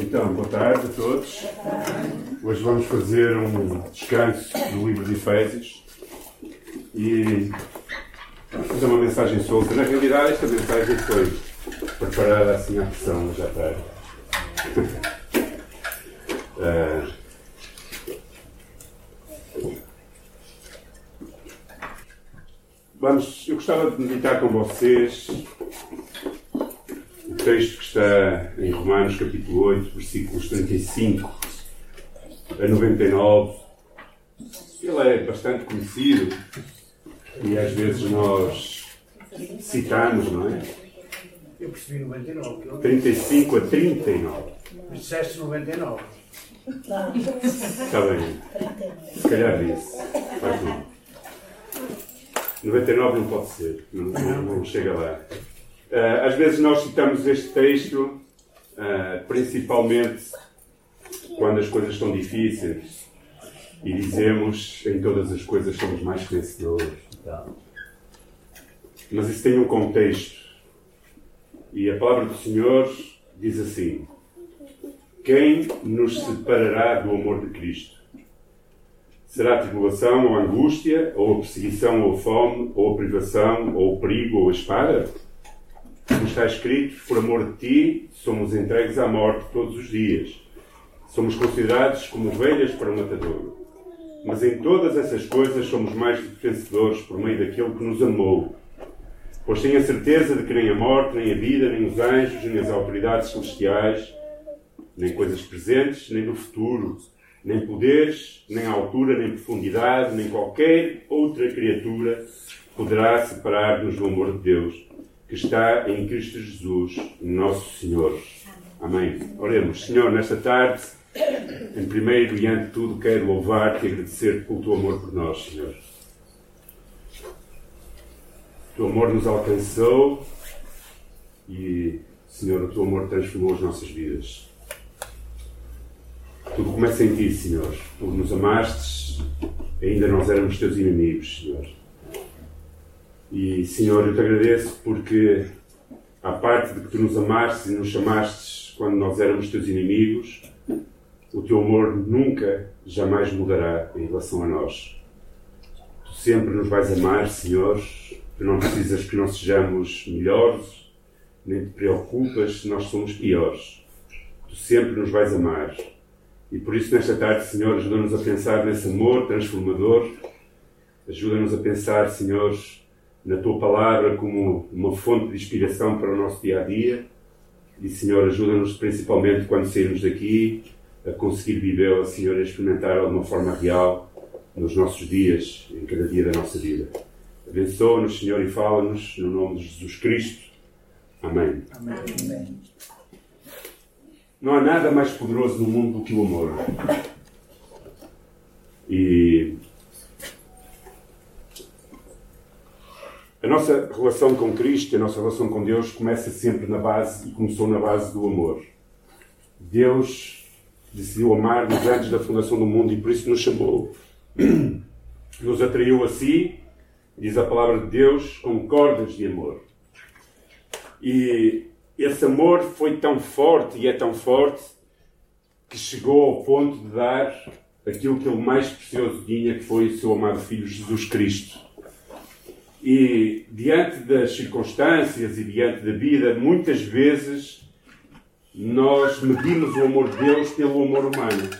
Então, boa tarde a todos. Hoje vamos fazer um descanso do livro de Efésios e vamos fazer uma mensagem solta. Na realidade, esta mensagem foi preparada assim à pressão já tarde. uh, vamos, eu gostava de meditar com vocês texto que está em Romanos capítulo 8, versículos 35 a 99. Ele é bastante conhecido e às vezes nós citamos, não é? Eu percebi 99. 35 a 39. Mas disseste 99. Está bem. Se calhar disse. Faz mal. 99 não pode ser. Não, não, não chega lá. Uh, às vezes nós citamos este texto, uh, principalmente quando as coisas estão difíceis e dizemos em todas as coisas somos mais vencedores. Mas isso tem um contexto. E a palavra do Senhor diz assim: Quem nos separará do amor de Cristo? Será tribulação ou angústia, ou perseguição ou fome, ou privação, ou perigo ou espada? Como está escrito, por amor de ti, somos entregues à morte todos os dias. Somos considerados como ovelhas para o matador. Mas em todas essas coisas somos mais vencedores por meio daquele que nos amou. Pois tenho a certeza de que nem a morte, nem a vida, nem os anjos, nem as autoridades celestiais, nem coisas presentes, nem do futuro, nem poderes, nem altura, nem profundidade, nem qualquer outra criatura poderá separar-nos do amor de Deus que está em Cristo Jesus, nosso Senhor. Amém. Oremos. Senhor, nesta tarde, em primeiro e ante tudo, quero louvar-te e agradecer-te pelo teu amor por nós, Senhor. O teu amor nos alcançou e, Senhor, o teu amor transformou as nossas vidas. Tudo começa em ti, Senhor. Tu nos amaste, ainda nós éramos teus inimigos, Senhor. E, Senhor, eu te agradeço porque, à parte de que tu nos amaste e nos chamaste quando nós éramos teus inimigos, o teu amor nunca, jamais mudará em relação a nós. Tu sempre nos vais amar, Senhor. Tu não precisas que nós sejamos melhores, nem te preocupas se nós somos piores. Tu sempre nos vais amar. E por isso, nesta tarde, Senhor, ajuda-nos a pensar nesse amor transformador. Ajuda-nos a pensar, Senhor, na tua palavra como uma fonte de inspiração para o nosso dia a dia. E, Senhor, ajuda-nos principalmente quando sairmos daqui a conseguir vivê-la, Senhor, a experimentar de uma forma real nos nossos dias, em cada dia da nossa vida. Abençoa-nos, Senhor, e fala-nos no nome de Jesus Cristo. Amém. Amém. Não há nada mais poderoso no mundo do que o amor. E A nossa relação com Cristo, a nossa relação com Deus começa sempre na base e começou na base do amor. Deus decidiu amar-nos antes da fundação do mundo e por isso nos chamou. Nos atraiu a si, diz a palavra de Deus, com cordas de amor. E esse amor foi tão forte e é tão forte que chegou ao ponto de dar aquilo que ele mais precioso tinha, que foi o seu amado Filho Jesus Cristo e diante das circunstâncias e diante da vida, muitas vezes nós medimos o amor de Deus pelo amor humano.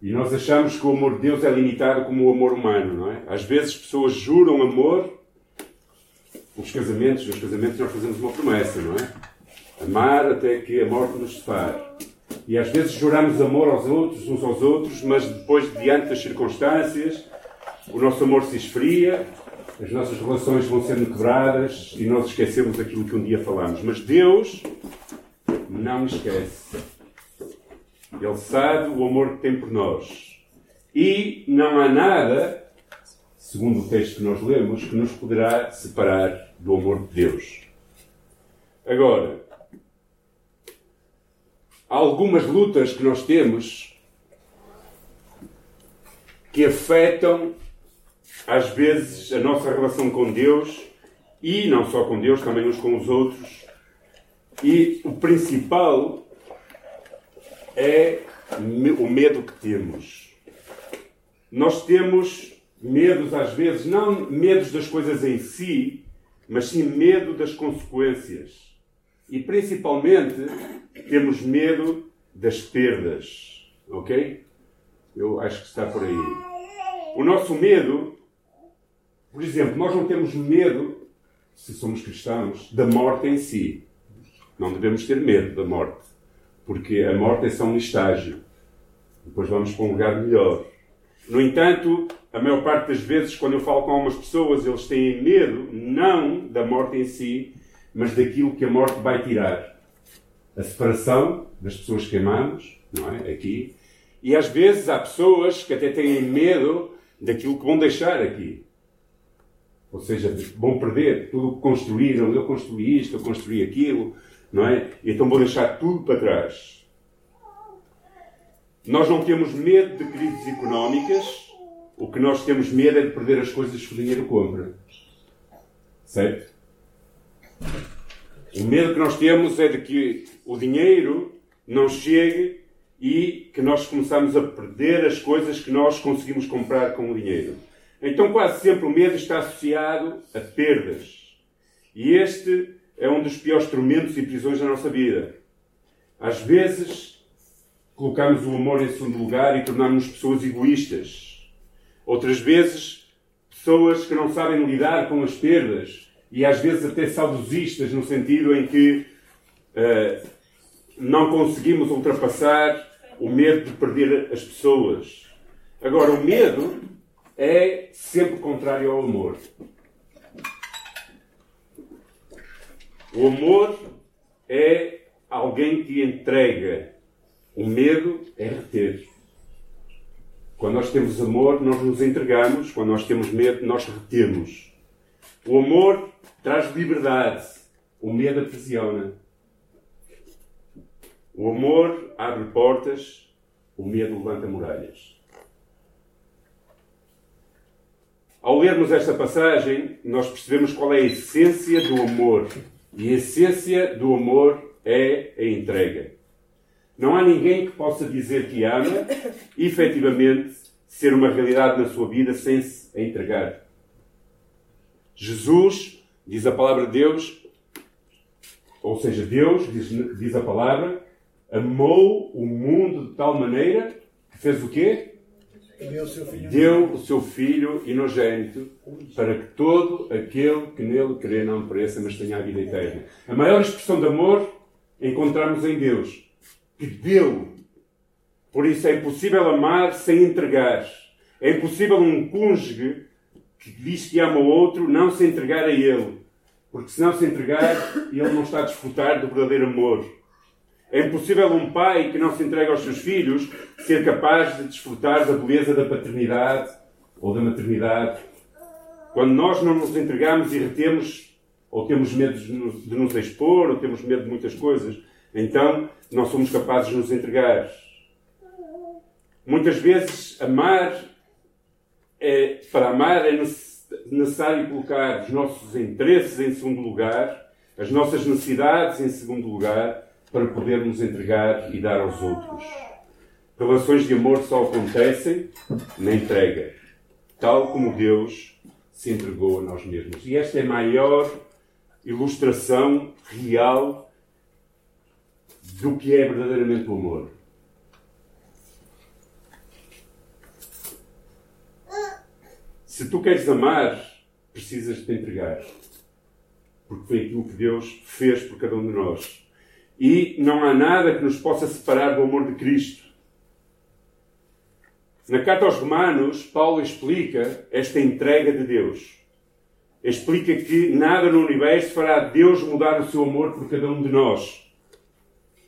E nós achamos que o amor de Deus é limitado como o amor humano, não é? Às vezes pessoas juram amor nos casamentos, nos casamentos nós fazemos uma promessa, não é? Amar até que a morte nos separe. E às vezes juramos amor aos outros, uns aos outros, mas depois, diante das circunstâncias, o nosso amor se esfria as nossas relações vão sendo quebradas e nós esquecemos aquilo que um dia falamos. Mas Deus não esquece. Ele sabe o amor que tem por nós. E não há nada, segundo o texto que nós lemos, que nos poderá separar do amor de Deus. Agora, há algumas lutas que nós temos que afetam às vezes, a nossa relação com Deus, e não só com Deus, também uns com os outros. E o principal é o medo que temos. Nós temos medos, às vezes, não medos das coisas em si, mas sim medo das consequências. E principalmente temos medo das perdas. Ok? Eu acho que está por aí. O nosso medo, por exemplo, nós não temos medo, se somos cristãos, da morte em si. Não devemos ter medo da morte, porque a morte é só um estágio. Depois vamos para um lugar melhor. No entanto, a maior parte das vezes, quando eu falo com algumas pessoas, eles têm medo, não da morte em si, mas daquilo que a morte vai tirar. A separação das pessoas que amamos, não é? Aqui. E às vezes há pessoas que até têm medo daquilo que vão deixar aqui. Ou seja, vão perder tudo o que construíram. Eu construí isto, eu construí aquilo, não é? Então vou deixar tudo para trás. Nós não temos medo de crises económicas, o que nós temos medo é de perder as coisas que o dinheiro compra. Certo? O medo que nós temos é de que o dinheiro não chegue e que nós começamos a perder as coisas que nós conseguimos comprar com o dinheiro. Então, quase sempre o medo está associado a perdas. E este é um dos piores tormentos e prisões da nossa vida. Às vezes, colocamos o amor em segundo lugar e tornamos-nos pessoas egoístas. Outras vezes, pessoas que não sabem lidar com as perdas e às vezes até saudosistas, no sentido em que uh, não conseguimos ultrapassar o medo de perder as pessoas. Agora, o medo é sempre contrário ao amor. O amor é alguém que entrega. O medo é reter. Quando nós temos amor, nós nos entregamos. Quando nós temos medo, nós retemos. O amor traz liberdade. O medo aprisiona. O amor abre portas. O medo levanta muralhas. Ao lermos esta passagem, nós percebemos qual é a essência do amor. E a essência do amor é a entrega. Não há ninguém que possa dizer que ama efetivamente, ser uma realidade na sua vida sem se entregar. Jesus, diz a palavra de Deus, ou seja, Deus, diz, diz a palavra, amou o mundo de tal maneira que fez o quê? Deu o seu filho, inogênito para que todo aquele que nele crê não pereça, mas tenha a vida eterna. A maior expressão de amor encontramos em Deus, que deu. Por isso é impossível amar sem entregar. É impossível um cônjuge que diz que ama o outro não se entregar a ele. Porque se não se entregar, ele não está a desfrutar do verdadeiro amor. É impossível um pai que não se entrega aos seus filhos ser capaz de desfrutar da beleza da paternidade ou da maternidade. Quando nós não nos entregamos e retemos, ou temos medo de nos expor, ou temos medo de muitas coisas, então não somos capazes de nos entregar. Muitas vezes, amar, é, para amar, é necessário colocar os nossos interesses em segundo lugar, as nossas necessidades em segundo lugar para podermos entregar e dar aos outros. Relações de amor só acontecem na entrega, tal como Deus se entregou a nós mesmos. E esta é a maior ilustração real do que é verdadeiramente o amor. Se tu queres amar, precisas de te entregar. Porque foi aquilo que Deus fez por cada um de nós. E não há nada que nos possa separar do amor de Cristo. Na carta aos Romanos, Paulo explica esta entrega de Deus. Explica que nada no universo fará Deus mudar o seu amor por cada um de nós.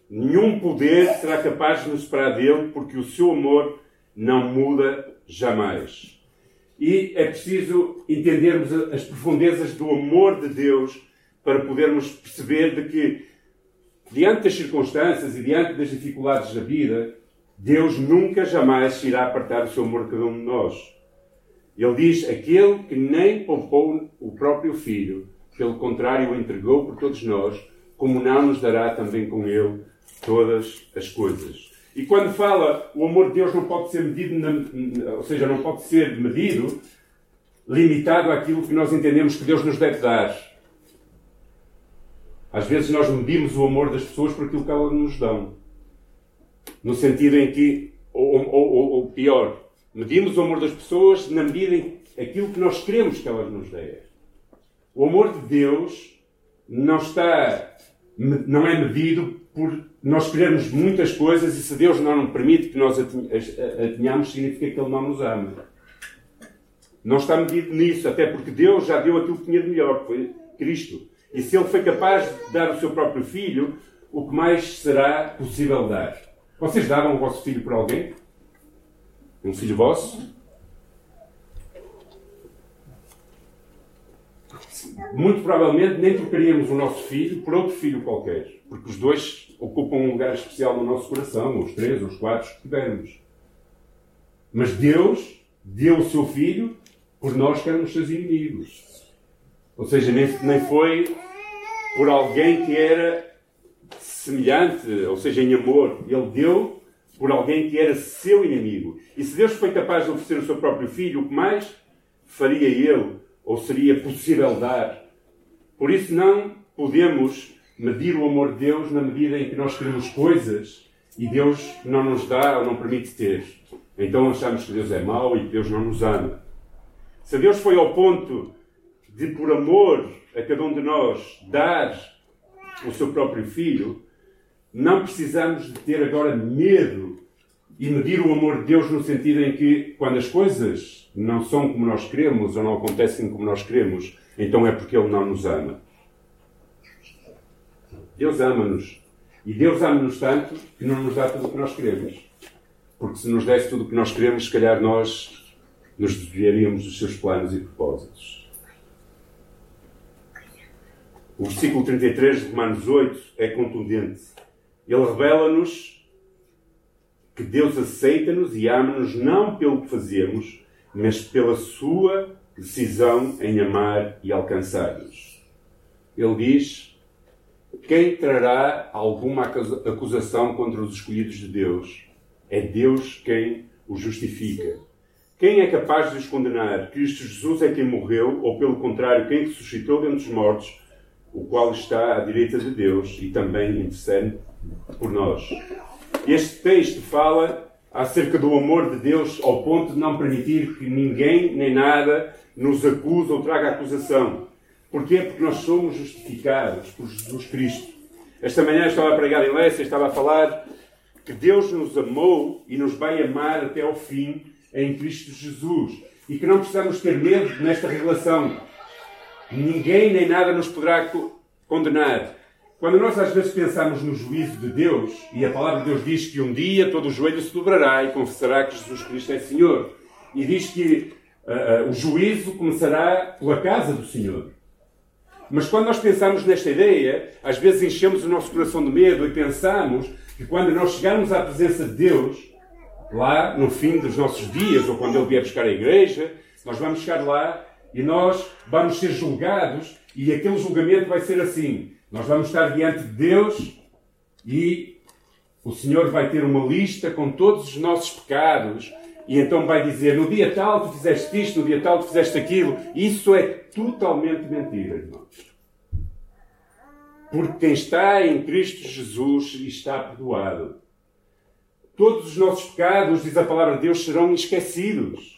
Nenhum poder será capaz de nos separar dele, porque o seu amor não muda jamais. E é preciso entendermos as profundezas do amor de Deus para podermos perceber de que diante das circunstâncias e diante das dificuldades da vida, Deus nunca jamais se irá apartar do seu amor de cada um de nós. Ele diz: aquele que nem poupou o próprio filho, pelo contrário, o entregou por todos nós, como não nos dará também com ele todas as coisas. E quando fala o amor de Deus não pode ser medido, na, ou seja, não pode ser medido limitado àquilo que nós entendemos que Deus nos deve dar. Às vezes nós medimos o amor das pessoas por aquilo que elas nos dão. No sentido em que, ou, ou, ou pior, medimos o amor das pessoas na medida em aquilo que nós queremos que elas nos deem. O amor de Deus não está, não é medido por nós querermos muitas coisas e se Deus não nos permite que nós a tenhamos, significa que Ele não nos ama. Não está medido nisso, até porque Deus já deu aquilo que tinha de melhor, que foi Cristo. E se Ele foi capaz de dar o seu próprio filho, o que mais será possível dar? Vocês davam o vosso filho por alguém? Um filho vosso? Muito provavelmente nem trocaríamos o nosso filho por outro filho qualquer, porque os dois ocupam um lugar especial no nosso coração, os três, os quatro que tivermos. Mas Deus deu o seu filho por nós que éramos seus inimigos. Ou seja, nem, nem foi por alguém que era semelhante, ou seja, em amor. Ele deu por alguém que era seu inimigo. E se Deus foi capaz de oferecer o seu próprio filho, o que mais faria ele, ou seria possível dar? Por isso não podemos medir o amor de Deus na medida em que nós queremos coisas e Deus não nos dá ou não permite ter. Então achamos que Deus é mau e que Deus não nos ama. Se Deus foi ao ponto de, por amor a cada um de nós, dar o seu próprio filho, não precisamos de ter agora medo e medir o amor de Deus no sentido em que, quando as coisas não são como nós queremos ou não acontecem como nós queremos, então é porque Ele não nos ama. Deus ama-nos. E Deus ama-nos tanto que não nos dá tudo o que nós queremos. Porque se nos desse tudo o que nós queremos, se calhar nós nos desviaríamos dos seus planos e propósitos. O versículo 33 de Romanos 8 é contundente. Ele revela-nos que Deus aceita-nos e ama-nos não pelo que fazemos, mas pela sua decisão em amar e alcançar-nos. Ele diz: Quem trará alguma acusação contra os escolhidos de Deus? É Deus quem os justifica. Quem é capaz de os condenar? Cristo Jesus é quem morreu, ou pelo contrário, quem ressuscitou dentre os mortos, o qual está à direita de Deus e também intercede por nós. Este texto fala acerca do amor de Deus ao ponto de não permitir que ninguém nem nada nos acuse ou traga acusação. Porquê? Porque nós somos justificados por Jesus Cristo. Esta manhã estava a pregar em Lécia, estava a falar que Deus nos amou e nos vai amar até ao fim em Cristo Jesus. E que não precisamos ter medo nesta relação. Ninguém nem nada nos poderá condenar. Quando nós às vezes pensamos no juízo de Deus, e a palavra de Deus diz que um dia todo o joelho se dobrará e confessará que Jesus Cristo é Senhor. E diz que uh, uh, o juízo começará pela casa do Senhor. Mas quando nós pensamos nesta ideia, às vezes enchemos o nosso coração de medo e pensamos que quando nós chegarmos à presença de Deus, lá no fim dos nossos dias, ou quando Ele vier buscar a igreja, nós vamos chegar lá e nós vamos ser julgados e aquele julgamento vai ser assim. Nós vamos estar diante de Deus e o Senhor vai ter uma lista com todos os nossos pecados e então vai dizer: no dia tal tu fizeste isto, no dia tal tu fizeste aquilo. Isso é totalmente mentira, irmãos. Porque quem está em Cristo Jesus está perdoado todos os nossos pecados, diz a palavra de Deus, serão esquecidos.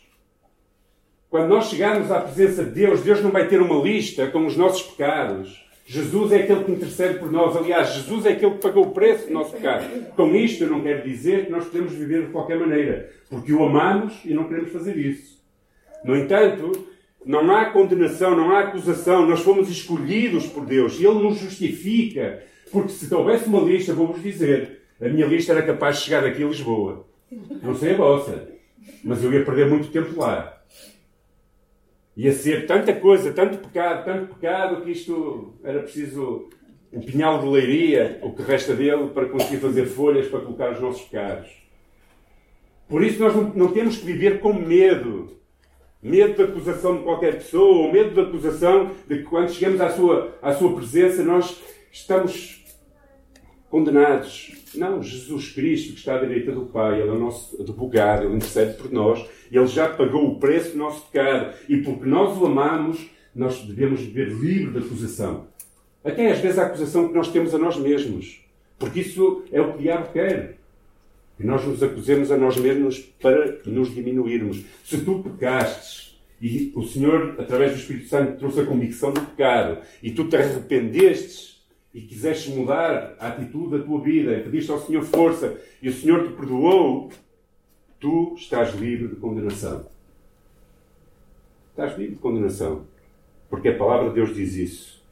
Quando nós chegarmos à presença de Deus, Deus não vai ter uma lista com os nossos pecados. Jesus é aquele que intercede por nós. Aliás, Jesus é aquele que pagou o preço do nosso pecado. Com isto, eu não quero dizer que nós podemos viver de qualquer maneira, porque o amamos e não queremos fazer isso. No entanto, não há condenação, não há acusação. Nós fomos escolhidos por Deus e Ele nos justifica. Porque se houvesse uma lista, vou-vos dizer, a minha lista era capaz de chegar aqui a Lisboa. Não sei a vossa, mas eu ia perder muito tempo lá. Ia ser tanta coisa, tanto pecado, tanto pecado, que isto era preciso o pinhal de leiria, o que resta dele, para conseguir fazer folhas para colocar os nossos pecados. Por isso nós não, não temos que viver com medo. Medo da acusação de qualquer pessoa, ou medo da acusação de que quando chegamos à sua, à sua presença nós estamos condenados. Não, Jesus Cristo, que está à direita do Pai, Ele é o nosso advogado, Ele intercede por nós, Ele já pagou o preço do nosso pecado e porque nós o amamos, nós devemos viver livre de acusação. Até às vezes a acusação que nós temos a nós mesmos. Porque isso é o que o diabo quer. Que nós nos acusemos a nós mesmos para nos diminuirmos. Se tu pecastes e o Senhor, através do Espírito Santo, trouxe a convicção do pecado e tu te arrependestes e quiseste mudar a atitude da tua vida e pediste ao Senhor força e o Senhor te perdoou, tu estás livre de condenação. Estás livre de condenação. Porque a palavra de Deus diz isso.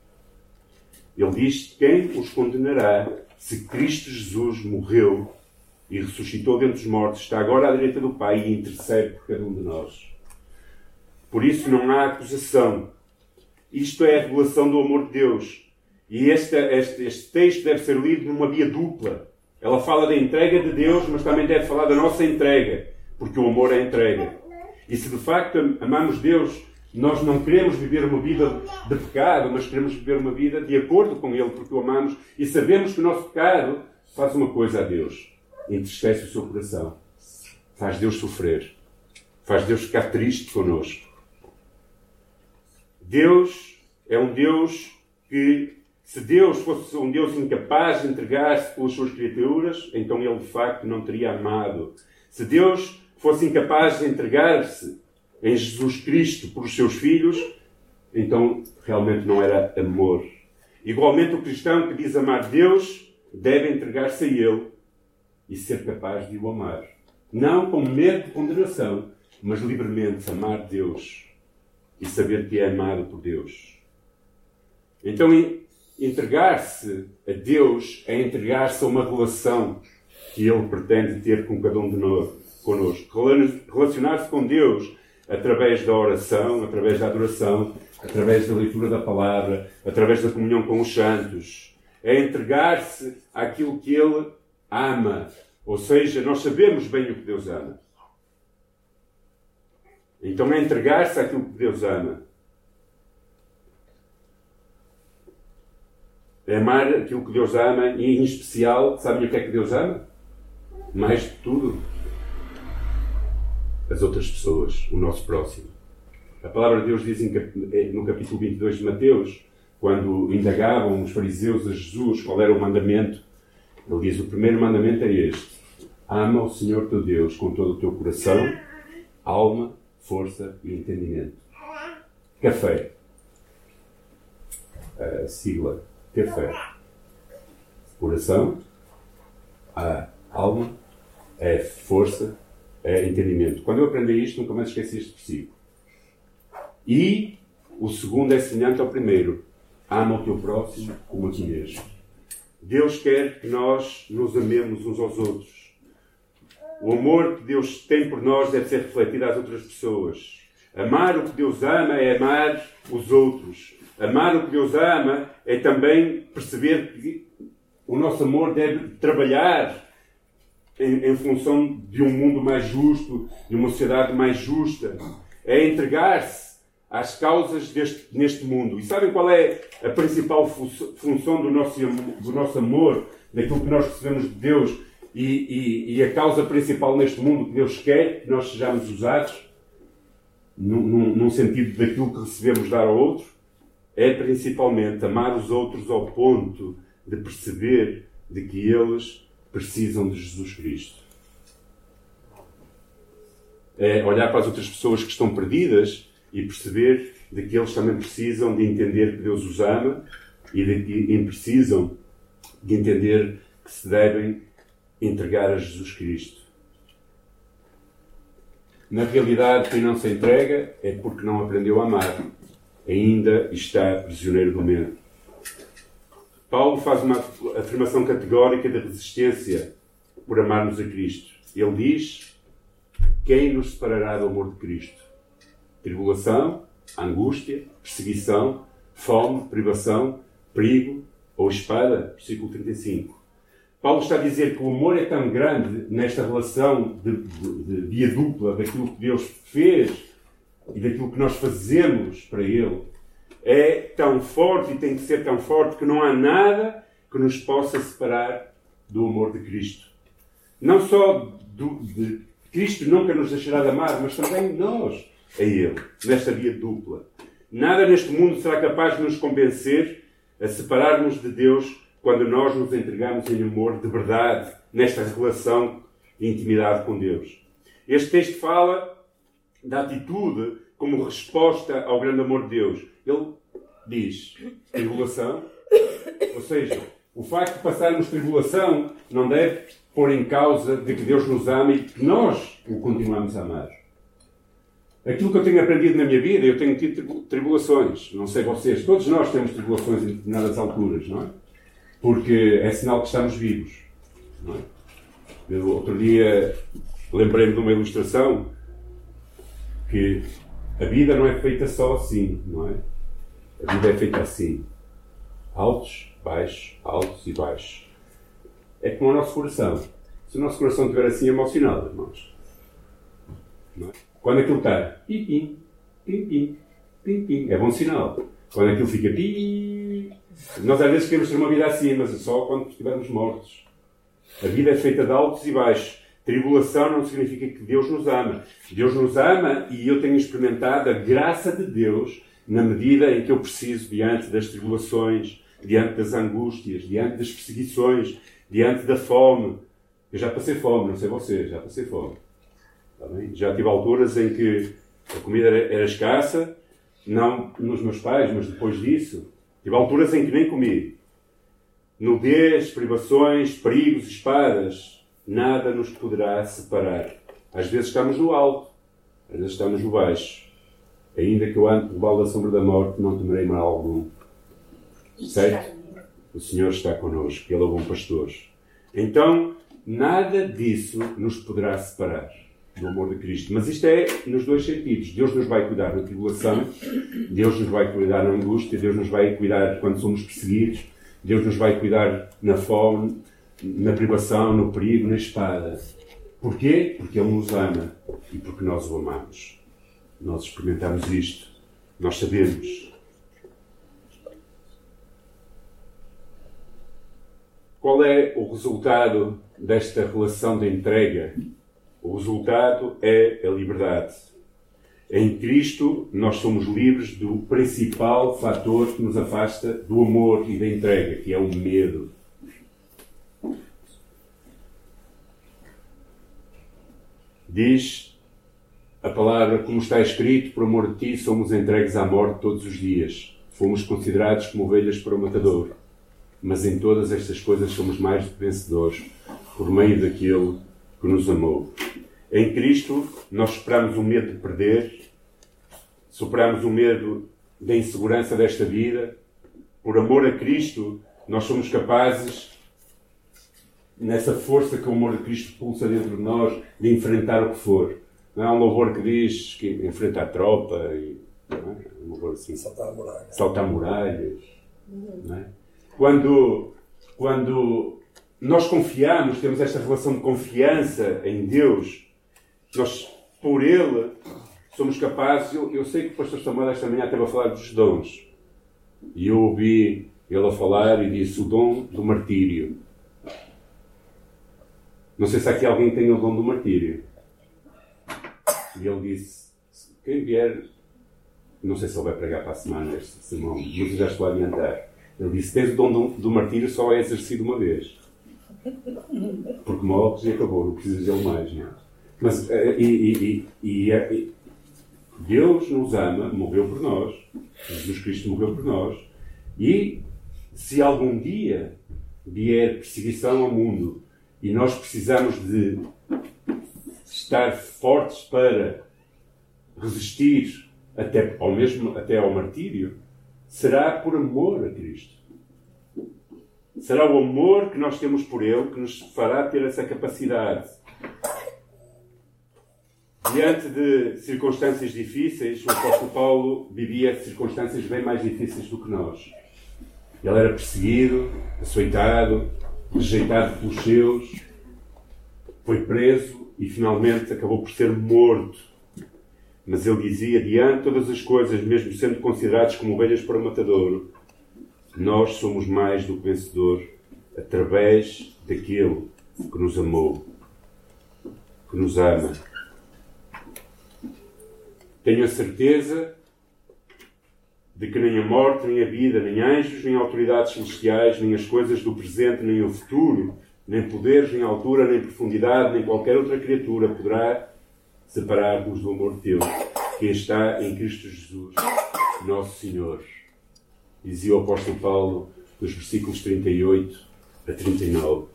Ele diz: Quem os condenará se Cristo Jesus morreu e ressuscitou dentre os mortos, está agora à direita do Pai e intercede por cada um de nós. Por isso não há acusação. Isto é a revelação do amor de Deus. E este, este, este texto deve ser lido numa via dupla. Ela fala da entrega de Deus, mas também deve falar da nossa entrega, porque o amor é entrega. E se de facto amamos Deus, nós não queremos viver uma vida de pecado, mas queremos viver uma vida de acordo com Ele, porque o amamos e sabemos que o nosso pecado faz uma coisa a Deus: entristece o seu coração, faz Deus sofrer, faz Deus ficar triste connosco. Deus é um Deus que, se Deus fosse um Deus incapaz de entregar-se pelas suas criaturas, então Ele de facto não teria amado. Se Deus fosse incapaz de entregar-se em Jesus Cristo por os seus filhos, então realmente não era amor. Igualmente, o cristão que diz amar Deus deve entregar-se a Ele e ser capaz de o amar. Não com medo de condenação, mas livremente amar Deus e saber que é amado por Deus. Então, entregar-se a Deus é entregar-se a uma relação que Ele pretende ter com cada um de nós, conosco. Relacionar-se com Deus através da oração, através da adoração, através da leitura da palavra, através da comunhão com os santos. É entregar-se àquilo que Ele ama. Ou seja, nós sabemos bem o que Deus ama. Então é entregar-se àquilo que Deus ama. Amar aquilo que Deus ama e, em especial, sabem o que é que Deus ama? Mais de tudo, as outras pessoas, o nosso próximo. A palavra de Deus diz eh, no capítulo 22 de Mateus, quando indagavam os fariseus a Jesus qual era o mandamento, ele diz: O primeiro mandamento é este: Ama o Senhor teu Deus com todo o teu coração, alma, força e entendimento. Café. A sigla. Café. Coração, a alma, é força é, entendimento. Quando eu aprendi isto, nunca mais esqueci este versículo. E o segundo é semelhante ao primeiro: ama o teu próximo como a ti mesmo. Deus quer que nós nos amemos uns aos outros. O amor que Deus tem por nós deve ser refletido às outras pessoas. Amar o que Deus ama é amar os outros. Amar o que Deus ama é também perceber que o nosso amor deve trabalhar em, em função de um mundo mais justo, de uma sociedade mais justa. É entregar-se às causas deste, neste mundo. E sabem qual é a principal função do nosso, do nosso amor, daquilo que nós recebemos de Deus e, e, e, a causa principal neste mundo que Deus quer que nós sejamos usados, num, num, num sentido daquilo que recebemos dar ao outro? É principalmente amar os outros ao ponto de perceber de que eles precisam de Jesus Cristo. É olhar para as outras pessoas que estão perdidas e perceber de que eles também precisam de entender que Deus os ama e de que precisam de entender que se devem entregar a Jesus Cristo. Na realidade, quem não se entrega é porque não aprendeu a amar. Ainda está prisioneiro do medo. Paulo faz uma afirmação categórica da resistência por amarmos a Cristo. Ele diz: Quem nos separará do amor de Cristo? Tribulação, angústia, perseguição, fome, privação, perigo ou espada? Versículo 35. Paulo está a dizer que o amor é tão grande nesta relação de, via dupla daquilo que Deus fez e daquilo que nós fazemos para Ele, é tão forte e tem que ser tão forte que não há nada que nos possa separar do amor de Cristo. Não só do, de Cristo nunca nos deixará de amar, mas também nós a Ele, nesta via dupla. Nada neste mundo será capaz de nos convencer a separar-nos de Deus quando nós nos entregamos em amor de verdade nesta relação de intimidade com Deus. Este texto fala da atitude como resposta ao grande amor de Deus. Ele diz tribulação, ou seja, o facto de passarmos tribulação não deve pôr em causa de que Deus nos ama e que nós o continuamos a amar. Aquilo que eu tenho aprendido na minha vida, eu tenho tido tribulações. Não sei vocês, todos nós temos tribulações em determinadas alturas, não é? Porque é sinal que estamos vivos. Não é? Eu, outro dia lembrei-me de uma ilustração que a vida não é feita só assim, não é? A vida é feita assim. Altos, baixos, altos e baixos. É como o nosso coração. Se o nosso coração estiver assim emocionado, irmãos, não é? Quando aquilo está pim, pim, pim, pim, pim, pim, é bom sinal. Quando aquilo fica pim, nós às vezes queremos ter uma vida assim, mas é só quando estivermos mortos. A vida é feita de altos e baixos. Tribulação não significa que Deus nos ama. Deus nos ama e eu tenho experimentado a graça de Deus na medida em que eu preciso diante das tribulações, diante das angústias, diante das perseguições, diante da fome. Eu já passei fome, não sei vocês, já passei fome. Tá Já tive alturas em que a comida era, era escassa, não nos meus pais, mas depois disso. Tive alturas em que nem comi. Nudez, privações, perigos, espadas, nada nos poderá separar. Às vezes estamos no alto, às vezes estamos no baixo. Ainda que eu ande por balde da sombra da morte, não temerei mal algum. Certo? O Senhor está connosco, Ele é o bom pastor. Então, nada disso nos poderá separar do amor de Cristo. Mas isto é nos dois sentidos. Deus nos vai cuidar na tribulação, Deus nos vai cuidar na angústia, Deus nos vai cuidar quando somos perseguidos, Deus nos vai cuidar na fome, na privação, no perigo, na espada. Porquê? Porque Ele nos ama e porque nós o amamos. Nós experimentamos isto. Nós sabemos. Qual é o resultado desta relação de entrega o resultado é a liberdade. Em Cristo, nós somos livres do principal fator que nos afasta do amor e da entrega, que é o medo. Diz a palavra, como está escrito, por amor de ti somos entregues à morte todos os dias. Fomos considerados como ovelhas para o matador. Mas em todas estas coisas somos mais do que vencedores, por meio daquele que nos amou. Em Cristo, nós superamos o medo de perder, superamos o medo da insegurança desta vida. Por amor a Cristo, nós somos capazes, nessa força que o amor de Cristo pulsa dentro de nós, de enfrentar o que for. Não é um louvor que diz que enfrenta a tropa e. Não é? Um louvor assim. Saltar muralhas. Saltar muralhas. É? Quando, quando nós confiamos, temos esta relação de confiança em Deus, nós, por Ele, somos capazes. Eu, eu sei que o pastor Samuel esta manhã esteve a falar dos dons. E eu ouvi ele a falar e disse o dom do martírio. Não sei se aqui alguém tem o dom do martírio. E ele disse: quem vier, não sei se ele vai pregar para a semana este sermão, mas eu já estou a adiantar. Ele disse: tens o dom do, do martírio, só é exercido uma vez. Porque morres e acabou, não precisas dele mais. Não é? Mas, eh, e, e, e, Deus nos ama, morreu por nós. Jesus Cristo morreu por nós. E se algum dia vier perseguição ao mundo e nós precisamos de estar fortes para resistir até ao mesmo até ao martírio, será por amor a Cristo. Será o amor que nós temos por Ele que nos fará ter essa capacidade. Diante de circunstâncias difíceis, o apóstolo Paulo vivia circunstâncias bem mais difíceis do que nós. Ele era perseguido, açoitado, rejeitado pelos seus, foi preso e finalmente acabou por ser morto. Mas ele dizia, diante de todas as coisas, mesmo sendo considerados como ovelhas para o matadouro, nós somos mais do que vencedor através daquele que nos amou, que nos ama. Tenho a certeza de que nem a morte, nem a vida, nem anjos, nem autoridades celestiais, nem as coisas do presente, nem o futuro, nem poderes, nem altura, nem profundidade, nem qualquer outra criatura poderá separar-nos do amor de Deus que está em Cristo Jesus, nosso Senhor. Dizia o apóstolo Paulo nos versículos 38 a 39.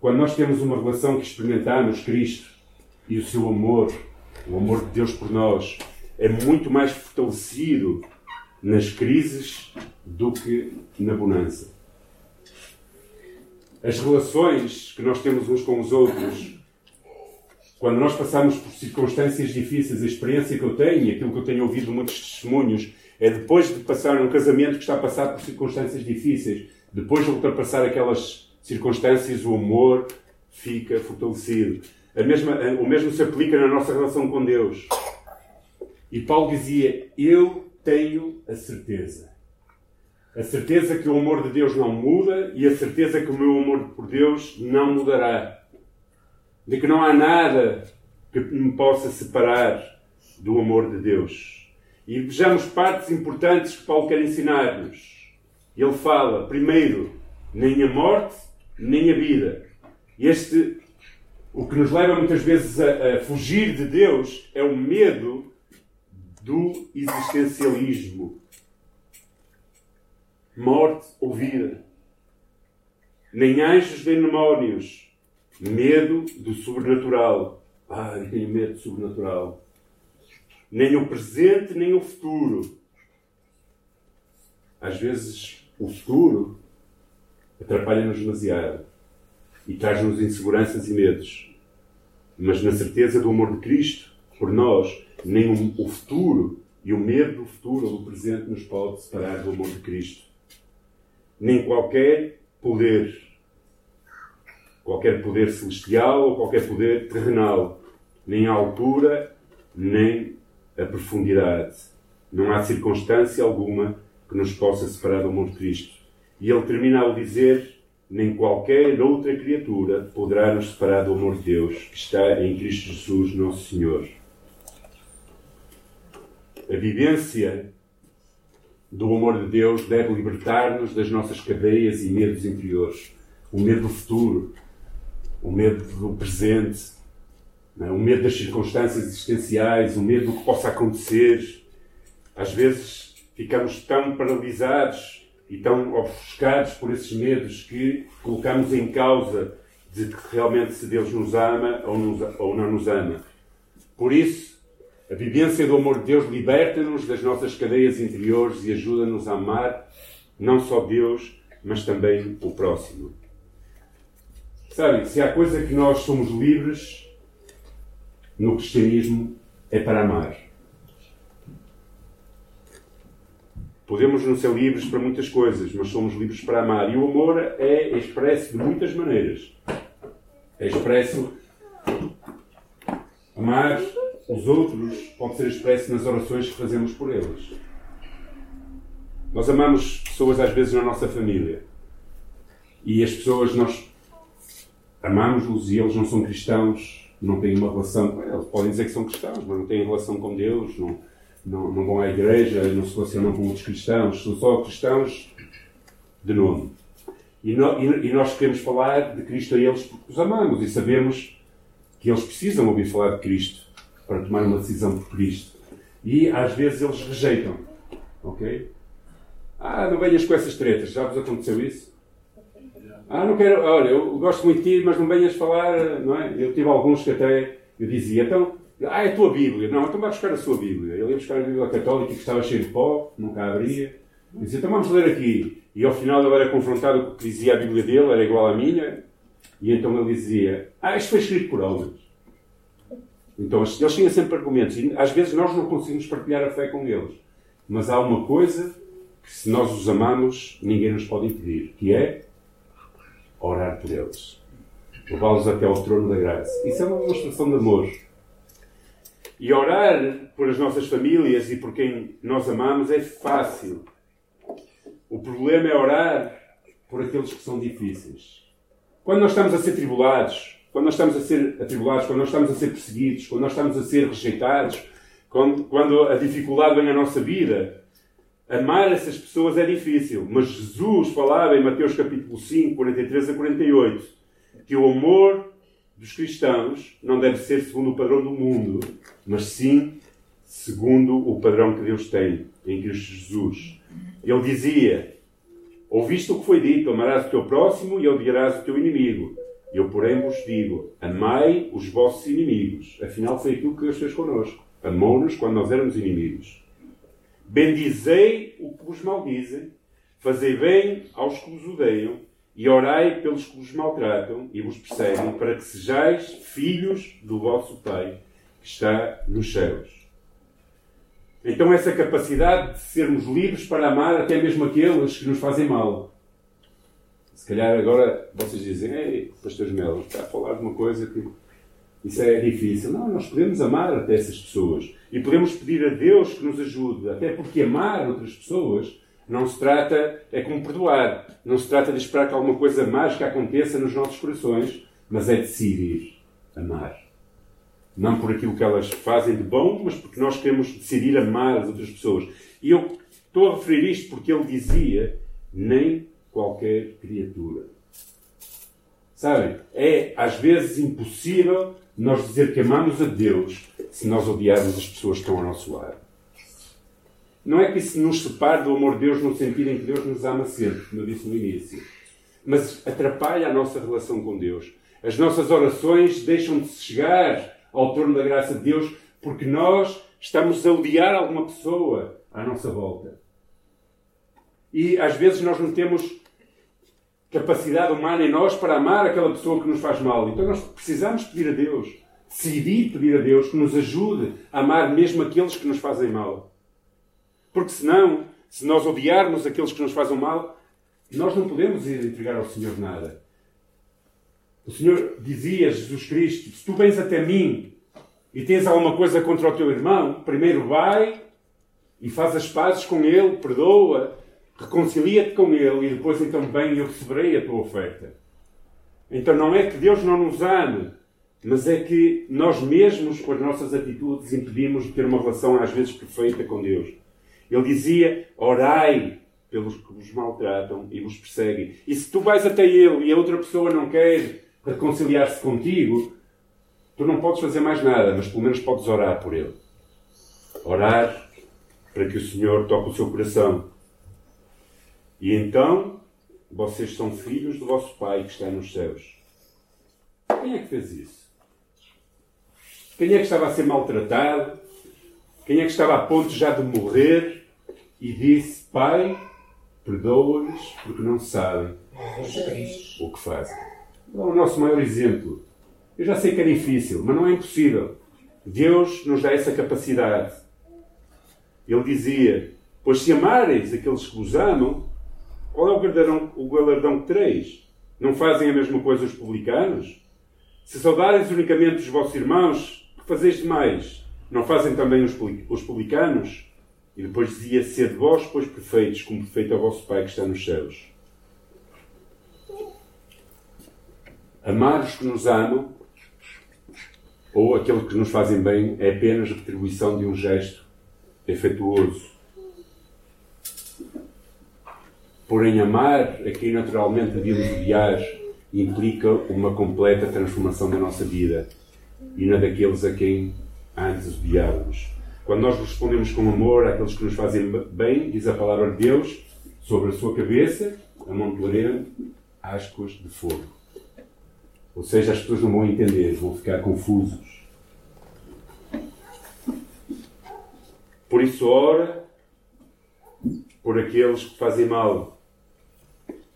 Quando nós temos uma relação que experimentamos Cristo e o seu amor, o amor de Deus por nós, é muito mais fortalecido nas crises do que na bonança. As relações que nós temos uns com os outros, quando nós passamos por circunstâncias difíceis, a experiência que eu tenho aquilo que eu tenho ouvido muitos testemunhos, é depois de passar um casamento que está a passar por circunstâncias difíceis, depois de ultrapassar aquelas circunstâncias, o amor fica fortalecido. A mesma, o mesmo se aplica na nossa relação com Deus. E Paulo dizia: Eu tenho a certeza. A certeza que o amor de Deus não muda e a certeza que o meu amor por Deus não mudará. De que não há nada que me possa separar do amor de Deus. E vejamos partes importantes que Paulo quer ensinar-nos. Ele fala, primeiro, nem a morte, nem a vida. Este, o que nos leva muitas vezes a, a fugir de Deus é o medo do existencialismo. Morte ou vida. Nem anjos nem demónios. Medo do sobrenatural. Ai, tenho medo do sobrenatural. Nem o presente, nem o futuro. Às vezes, o futuro atrapalha-nos demasiado e traz-nos inseguranças e medos. Mas na certeza do amor de Cristo por nós, nem o futuro e o medo do futuro ou do presente nos pode separar do amor de Cristo. Nem qualquer poder, qualquer poder celestial ou qualquer poder terrenal, nem a altura, nem a profundidade. Não há circunstância alguma que nos possa separar do amor de Cristo. E ele termina ao dizer: Nem qualquer outra criatura poderá nos separar do amor de Deus que está em Cristo Jesus, nosso Senhor. A vivência do amor de Deus deve libertar-nos das nossas cadeias e medos interiores. O medo do futuro, o medo do presente, é? o medo das circunstâncias existenciais, o medo do que possa acontecer. Às vezes ficamos tão paralisados e tão ofuscados por esses medos que colocamos em causa de que realmente se Deus nos ama ou, nos, ou não nos ama. Por isso, a vivência do amor de Deus liberta-nos das nossas cadeias interiores e ajuda-nos a amar não só Deus, mas também o próximo. Sabe, se há coisa que nós somos livres no cristianismo é para amar. Podemos não ser livres para muitas coisas, mas somos livres para amar. E o amor é expresso de muitas maneiras. É expresso amar os outros pode ser expresso nas orações que fazemos por eles. Nós amamos pessoas às vezes na nossa família. E as pessoas, nós amamos-los e eles não são cristãos, não têm uma relação. Eles podem dizer que são cristãos, mas não têm relação com Deus, não, não, não vão à igreja, não se relacionam com outros cristãos, são só cristãos de nome. E, no, e, e nós queremos falar de Cristo a eles porque os amamos e sabemos que eles precisam ouvir falar de Cristo para tomar uma decisão por Cristo. E às vezes eles rejeitam. Ok? Ah, não venhas com essas tretas. Já vos aconteceu isso? Ah, não quero. Olha, eu gosto muito de ti, mas não venhas falar. Não é? Eu tive alguns que até eu dizia, então, ah, é a tua Bíblia. Não, então vai buscar a sua Bíblia. Ele ia buscar a Bíblia Católica que estava cheia de pó, nunca abria. Eu dizia, então vamos ler aqui. E ao final ele era confrontado com o que dizia a Bíblia dele, era igual à minha. E então ele dizia, ah, isto foi escrito por homens. Então eles tinham sempre argumentos. E às vezes nós não conseguimos partilhar a fé com eles. Mas há uma coisa que, se nós os amamos, ninguém nos pode impedir, que é orar por eles. Levá-los até ao trono da graça. Isso é uma demonstração de amor. E orar por as nossas famílias e por quem nós amamos é fácil. O problema é orar por aqueles que são difíceis. Quando nós estamos a ser tribulados, quando nós estamos a ser atribulados, quando nós estamos a ser perseguidos, quando nós estamos a ser rejeitados, quando, quando a dificuldade vem à nossa vida, amar essas pessoas é difícil. Mas Jesus falava em Mateus capítulo 5, 43 a 48, que o amor dos cristãos não deve ser segundo o padrão do mundo, mas sim segundo o padrão que Deus tem em Cristo Jesus. Ele dizia: Ouviste o que foi dito, amarás o teu próximo e odiarás o teu inimigo. Eu, porém, vos digo: amai os vossos inimigos. Afinal, foi aquilo que Deus fez connosco. Amou-nos quando nós éramos inimigos. Bendizei o que vos maldizem, fazei bem aos que vos odeiam, e orai pelos que vos maltratam e vos perseguem, para que sejais filhos do vosso Pai que está nos céus. Então, essa capacidade de sermos livres para amar até mesmo aqueles que nos fazem mal. Se calhar agora vocês dizem, ei, Pastor Melo, está a falar de uma coisa que isso é difícil. Não, nós podemos amar até essas pessoas. E podemos pedir a Deus que nos ajude. Até porque amar outras pessoas não se trata, é como perdoar. Não se trata de esperar que alguma coisa mágica aconteça nos nossos corações, mas é decidir amar. Não por aquilo que elas fazem de bom, mas porque nós queremos decidir amar as outras pessoas. E eu estou a referir isto porque ele dizia: nem qualquer criatura. Sabem? É às vezes impossível nós dizer que amamos a Deus se nós odiarmos as pessoas que estão ao nosso lado. Não é que isso nos separe do amor de Deus no sentido em que Deus nos ama sempre, como eu disse no início. Mas atrapalha a nossa relação com Deus. As nossas orações deixam de chegar ao torno da graça de Deus, porque nós estamos a odiar alguma pessoa à nossa volta. E às vezes nós não temos capacidade humana em nós para amar aquela pessoa que nos faz mal. Então nós precisamos pedir a Deus, decidir pedir a Deus que nos ajude a amar mesmo aqueles que nos fazem mal. Porque senão, se nós odiarmos aqueles que nos fazem mal, nós não podemos ir entregar ao Senhor nada. O Senhor dizia, Jesus Cristo, se tu vens até mim e tens alguma coisa contra o teu irmão, primeiro vai e faz as pazes com ele, perdoa, reconcilia-te com ele e depois então bem eu receberei a tua oferta. Então não é que Deus não nos ame, mas é que nós mesmos, com as nossas atitudes, impedimos de ter uma relação às vezes perfeita com Deus. Ele dizia: orai pelos que vos maltratam e vos perseguem. E se tu vais até ele e a outra pessoa não quer reconciliar-se contigo, tu não podes fazer mais nada, mas pelo menos podes orar por ele. Orar para que o Senhor toque o seu coração. E então, vocês são filhos do vosso Pai que está nos céus. Quem é que fez isso? Quem é que estava a ser maltratado? Quem é que estava a ponto já de morrer e disse: Pai, perdoa-lhes porque não sabem o que fazem? o nosso maior exemplo. Eu já sei que é difícil, mas não é impossível. Deus nos dá essa capacidade. Ele dizia: Pois se amareis aqueles que vos amam, qual é o galardão, o galardão que tereis? Não fazem a mesma coisa os publicanos? Se saudareis unicamente os vossos irmãos, que fazeis demais? Não fazem também os, os publicanos? E depois dizia: Sede vós, pois perfeitos, como perfeito é o vosso Pai que está nos céus. Amar os que nos amam ou aqueles que nos fazem bem é apenas retribuição de um gesto efetuoso. Porém, amar a quem naturalmente devíamos odiar implica uma completa transformação da nossa vida e na daqueles a quem antes odiávamos. Quando nós respondemos com amor àqueles que nos fazem bem, diz a palavra de Deus, sobre a sua cabeça amontoaremos ascos de fogo. Ou seja, as pessoas não vão entender, vão ficar confusos. Por isso, ora por aqueles que fazem mal.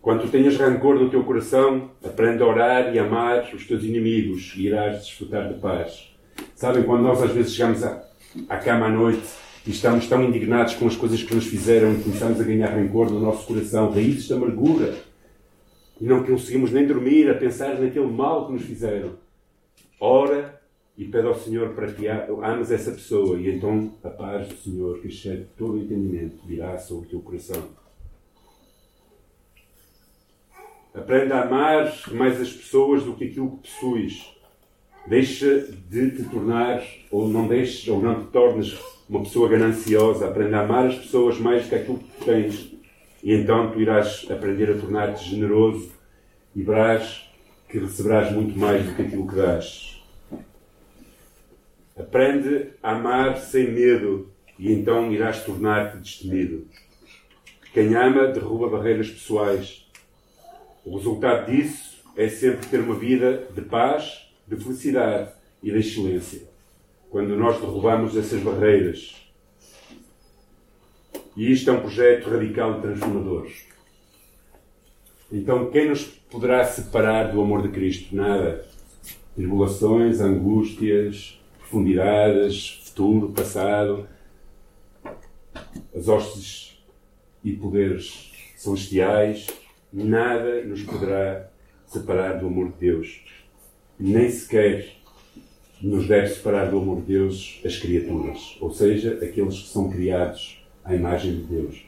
Quando tenhas rancor no teu coração, aprende a orar e amar os teus inimigos e irás desfrutar de paz. Sabem, quando nós às vezes chegamos à, à cama à noite e estamos tão indignados com as coisas que nos fizeram e começamos a ganhar rancor no nosso coração, raízes da amargura, e não conseguimos nem dormir a pensar naquele mal que nos fizeram. Ora e pede ao Senhor para que ames essa pessoa e então a paz do Senhor, que excede todo o entendimento, virá sobre o teu coração. Aprenda a amar mais as pessoas do que aquilo que possuis. Deixa de te tornar, ou não deixes, ou não te tornes uma pessoa gananciosa. Aprenda a amar as pessoas mais do que aquilo que tens. E então tu irás aprender a tornar-te generoso e verás que receberás muito mais do que aquilo que dás. Aprende a amar sem medo e então irás tornar-te destemido. Quem ama derruba barreiras pessoais. O resultado disso é sempre ter uma vida de paz, de felicidade e de excelência. Quando nós derrubamos essas barreiras. E isto é um projeto radical e transformador. Então, quem nos poderá separar do amor de Cristo? Nada. Tribulações, angústias, profundidades, futuro, passado, as hostes e poderes celestiais, nada nos poderá separar do amor de Deus. Nem sequer nos deve separar do amor de Deus as criaturas, ou seja, aqueles que são criados à imagem de Deus.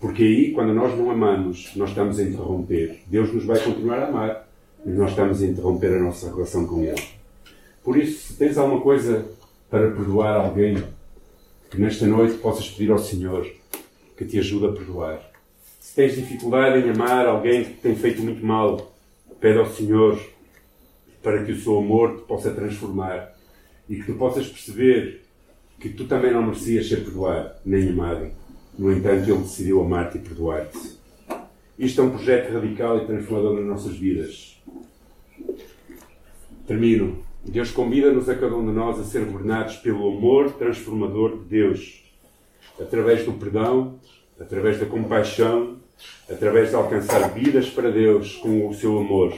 Porque aí, quando nós não amamos, nós estamos a interromper. Deus nos vai continuar a amar, mas nós estamos a interromper a nossa relação com Ele. Por isso, se tens alguma coisa para perdoar alguém, que nesta noite possas pedir ao Senhor que te ajude a perdoar. Se tens dificuldade em amar alguém que te tem feito muito mal, pede ao Senhor para que o seu amor te possa transformar e que tu possas perceber que tu também não merecias ser perdoado nem amado. No entanto, Ele decidiu amar-te e perdoar-te. Isto é um projeto radical e transformador nas nossas vidas. Termino. Deus convida-nos a cada um de nós a ser governados pelo amor transformador de Deus, através do perdão, através da compaixão, através de alcançar vidas para Deus com o seu amor.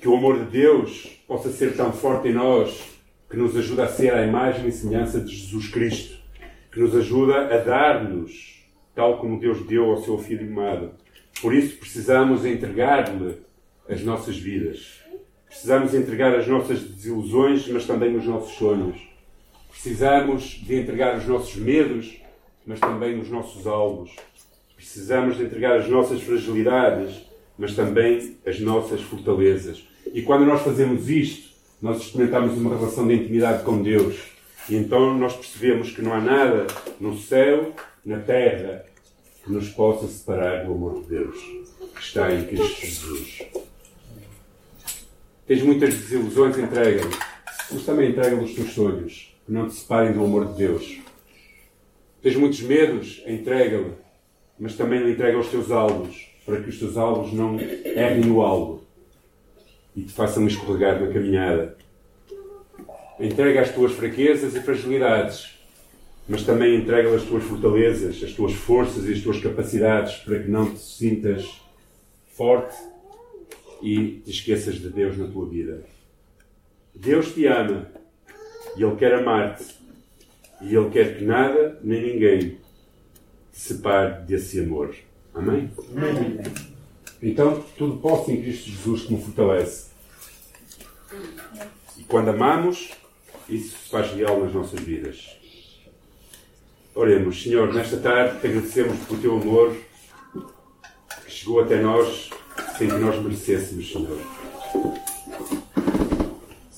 Que o amor de Deus possa ser tão forte em nós que nos ajuda a ser a imagem e semelhança de Jesus Cristo, que nos ajuda a dar-nos tal como Deus deu ao seu Filho amado. Por isso precisamos entregar-lhe as nossas vidas. Precisamos entregar as nossas desilusões, mas também os nossos sonhos. Precisamos de entregar os nossos medos, mas também os nossos alvos. Precisamos de entregar as nossas fragilidades, mas também as nossas fortalezas. E quando nós fazemos isto, nós experimentamos uma relação de intimidade com Deus. E então nós percebemos que não há nada no céu, na terra, que nos possa separar do amor de Deus que está em Cristo Jesus. Tens muitas desilusões, entrega Mas também entrega os teus sonhos, que não te separem do amor de Deus. Tens muitos medos, entrega-lhe, mas também lhe entrega os teus alvos, para que os teus alvos não errem no alvo e te façam escorregar na caminhada. Entrega as tuas fraquezas e fragilidades, mas também entrega as tuas fortalezas, as tuas forças e as tuas capacidades, para que não te sintas forte e te esqueças de Deus na tua vida. Deus te ama e Ele quer amar-te e Ele quer que nada nem ninguém te separe desse amor. Amém? Amém. Então, tudo posso em Cristo Jesus que me fortalece. E quando amamos, isso se faz real nas nossas vidas. Oremos, Senhor, nesta tarde te agradecemos pelo teu amor que chegou até nós sem que nós merecêssemos, Senhor.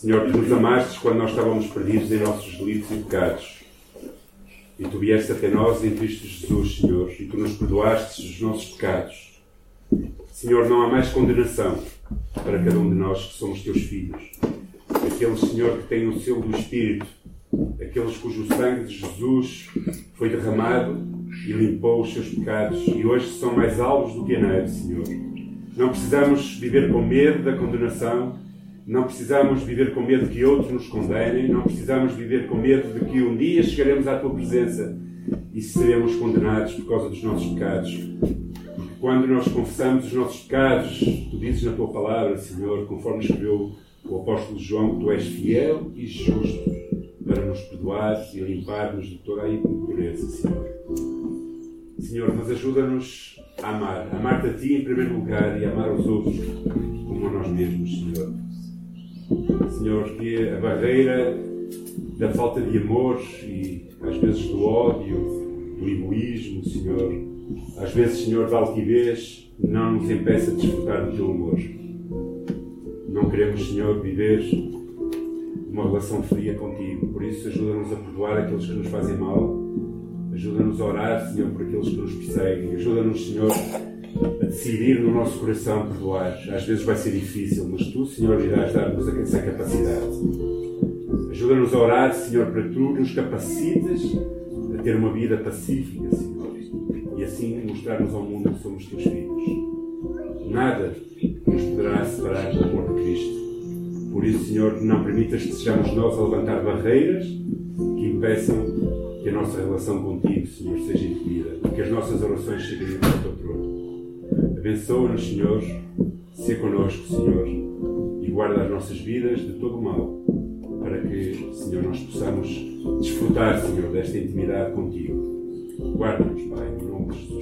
Senhor, tu nos amaste quando nós estávamos perdidos em nossos delitos e pecados. E tu vieste até nós em Cristo Jesus, Senhor, e tu nos perdoaste os nossos pecados. Senhor, não há mais condenação para cada um de nós que somos teus filhos. Aqueles, Senhor, que têm o selo do Espírito, aqueles cujo sangue de Jesus foi derramado e limpou os seus pecados e hoje são mais alvos do que a neve, Senhor. Não precisamos viver com medo da condenação, não precisamos viver com medo que outros nos condenem, não precisamos viver com medo de que um dia chegaremos à tua presença e seremos condenados por causa dos nossos pecados. Quando nós confessamos os nossos pecados, tu dizes na tua palavra, Senhor, conforme escreveu o apóstolo João, que tu és fiel e justo para nos perdoar e limpar-nos de toda a impureza, Senhor. Senhor, mas ajuda-nos a amar. Amar-te a Ti em primeiro lugar e amar os outros como a nós mesmos, Senhor. Senhor, que a barreira da falta de amor e às vezes do ódio, do egoísmo, Senhor, Às vezes, Senhor, da altivez não nos impeça de desfrutar do teu amor. Não queremos, Senhor, viver uma relação fria contigo. Por isso, ajuda-nos a perdoar aqueles que nos fazem mal. Ajuda-nos a orar, Senhor, por aqueles que nos perseguem. Ajuda-nos, Senhor, a decidir no nosso coração perdoar. Às vezes vai ser difícil, mas tu, Senhor, irás dar-nos essa capacidade. Ajuda-nos a orar, Senhor, para que tu nos capacites a ter uma vida pacífica, Senhor. E assim mostrar-nos ao mundo que somos teus filhos. Nada nos poderá separar do amor de Cristo. Por isso, Senhor, não permitas que sejamos nós a levantar barreiras que impeçam que a nossa relação contigo, Senhor, seja impedida. Que as nossas orações cheguem ao teu trono. Abençoa-nos, Senhor. Se connosco, Senhor. E guarda as nossas vidas de todo o mal. Para que, Senhor, nós possamos desfrutar, Senhor, desta intimidade contigo. Guarda-nos, Pai, em nome de Jesus.